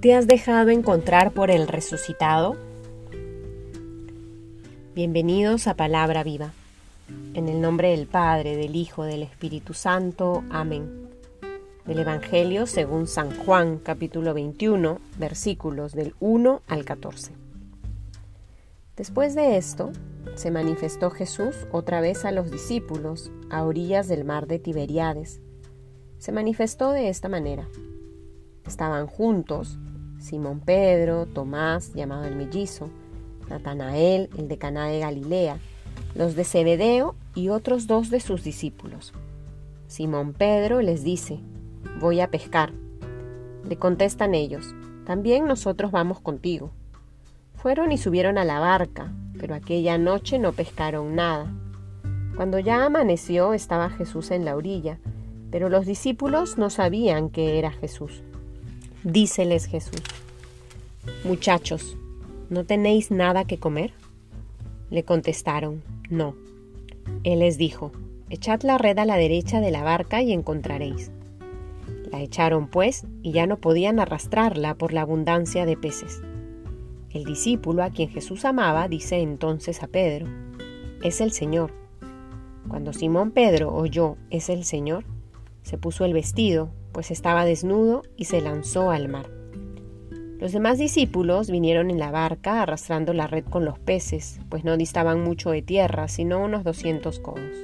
¿Te has dejado encontrar por el resucitado? Bienvenidos a Palabra Viva. En el nombre del Padre, del Hijo, del Espíritu Santo. Amén. Del Evangelio según San Juan, capítulo 21, versículos del 1 al 14. Después de esto, se manifestó Jesús otra vez a los discípulos a orillas del mar de Tiberíades. Se manifestó de esta manera. Estaban juntos Simón Pedro, Tomás, llamado el mellizo, Natanael, el de Caná de Galilea, los de Zebedeo y otros dos de sus discípulos. Simón Pedro les dice, voy a pescar. Le contestan ellos, también nosotros vamos contigo. Fueron y subieron a la barca, pero aquella noche no pescaron nada. Cuando ya amaneció estaba Jesús en la orilla, pero los discípulos no sabían que era Jesús. Díceles Jesús, Muchachos, ¿no tenéis nada que comer? Le contestaron, no. Él les dijo, Echad la red a la derecha de la barca y encontraréis. La echaron pues y ya no podían arrastrarla por la abundancia de peces. El discípulo a quien Jesús amaba dice entonces a Pedro, Es el Señor. Cuando Simón Pedro oyó, Es el Señor, se puso el vestido, pues estaba desnudo, y se lanzó al mar. Los demás discípulos vinieron en la barca arrastrando la red con los peces, pues no distaban mucho de tierra, sino unos doscientos codos.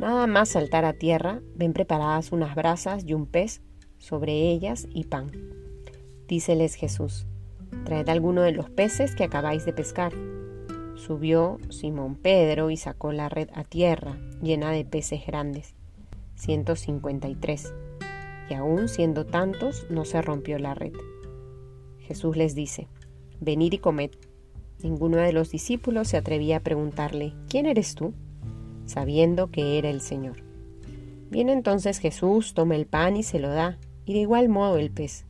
Nada más saltar a tierra, ven preparadas unas brasas y un pez sobre ellas y pan. Díceles Jesús, traed alguno de los peces que acabáis de pescar. Subió Simón Pedro y sacó la red a tierra, llena de peces grandes, ciento cincuenta y aún siendo tantos no se rompió la red. Jesús les dice, venid y comed. Ninguno de los discípulos se atrevía a preguntarle, ¿quién eres tú? sabiendo que era el Señor. Viene entonces Jesús, toma el pan y se lo da, y de igual modo el pez.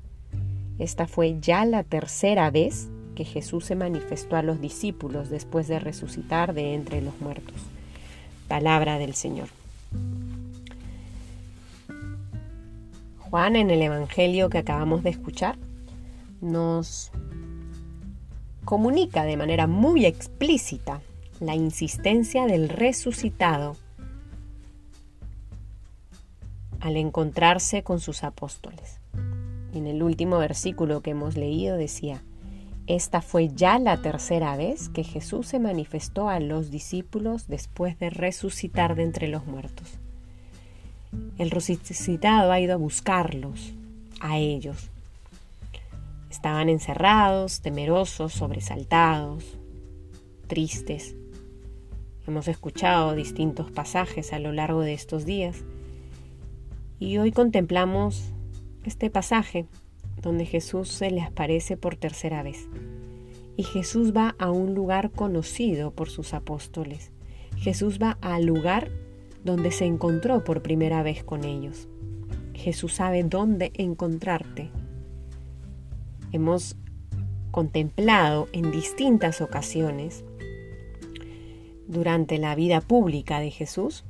Esta fue ya la tercera vez que Jesús se manifestó a los discípulos después de resucitar de entre los muertos. Palabra del Señor. Juan en el Evangelio que acabamos de escuchar nos comunica de manera muy explícita la insistencia del resucitado al encontrarse con sus apóstoles. En el último versículo que hemos leído decía, esta fue ya la tercera vez que Jesús se manifestó a los discípulos después de resucitar de entre los muertos. El resucitado ha ido a buscarlos, a ellos. Estaban encerrados, temerosos, sobresaltados, tristes. Hemos escuchado distintos pasajes a lo largo de estos días y hoy contemplamos este pasaje donde Jesús se les aparece por tercera vez. Y Jesús va a un lugar conocido por sus apóstoles. Jesús va al lugar donde se encontró por primera vez con ellos. Jesús sabe dónde encontrarte. Hemos contemplado en distintas ocasiones durante la vida pública de Jesús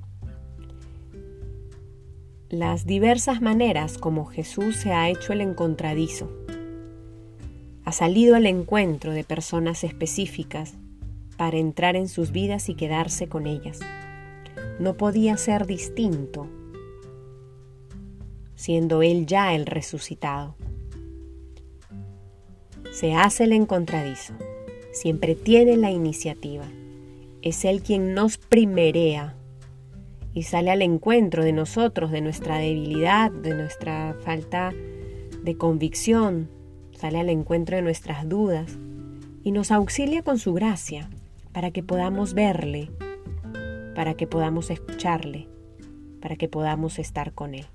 las diversas maneras como Jesús se ha hecho el encontradizo. Ha salido al encuentro de personas específicas para entrar en sus vidas y quedarse con ellas no podía ser distinto, siendo Él ya el resucitado. Se hace el encontradizo, siempre tiene la iniciativa, es Él quien nos primerea y sale al encuentro de nosotros, de nuestra debilidad, de nuestra falta de convicción, sale al encuentro de nuestras dudas y nos auxilia con su gracia para que podamos verle para que podamos escucharle, para que podamos estar con Él.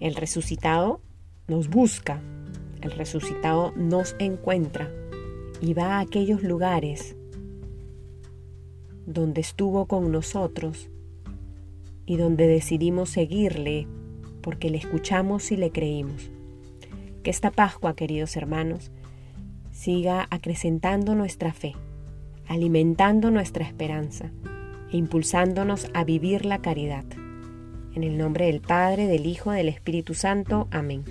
El resucitado nos busca, el resucitado nos encuentra y va a aquellos lugares donde estuvo con nosotros y donde decidimos seguirle porque le escuchamos y le creímos. Que esta Pascua, queridos hermanos, siga acrecentando nuestra fe, alimentando nuestra esperanza impulsándonos a vivir la caridad. En el nombre del Padre, del Hijo, del Espíritu Santo. Amén.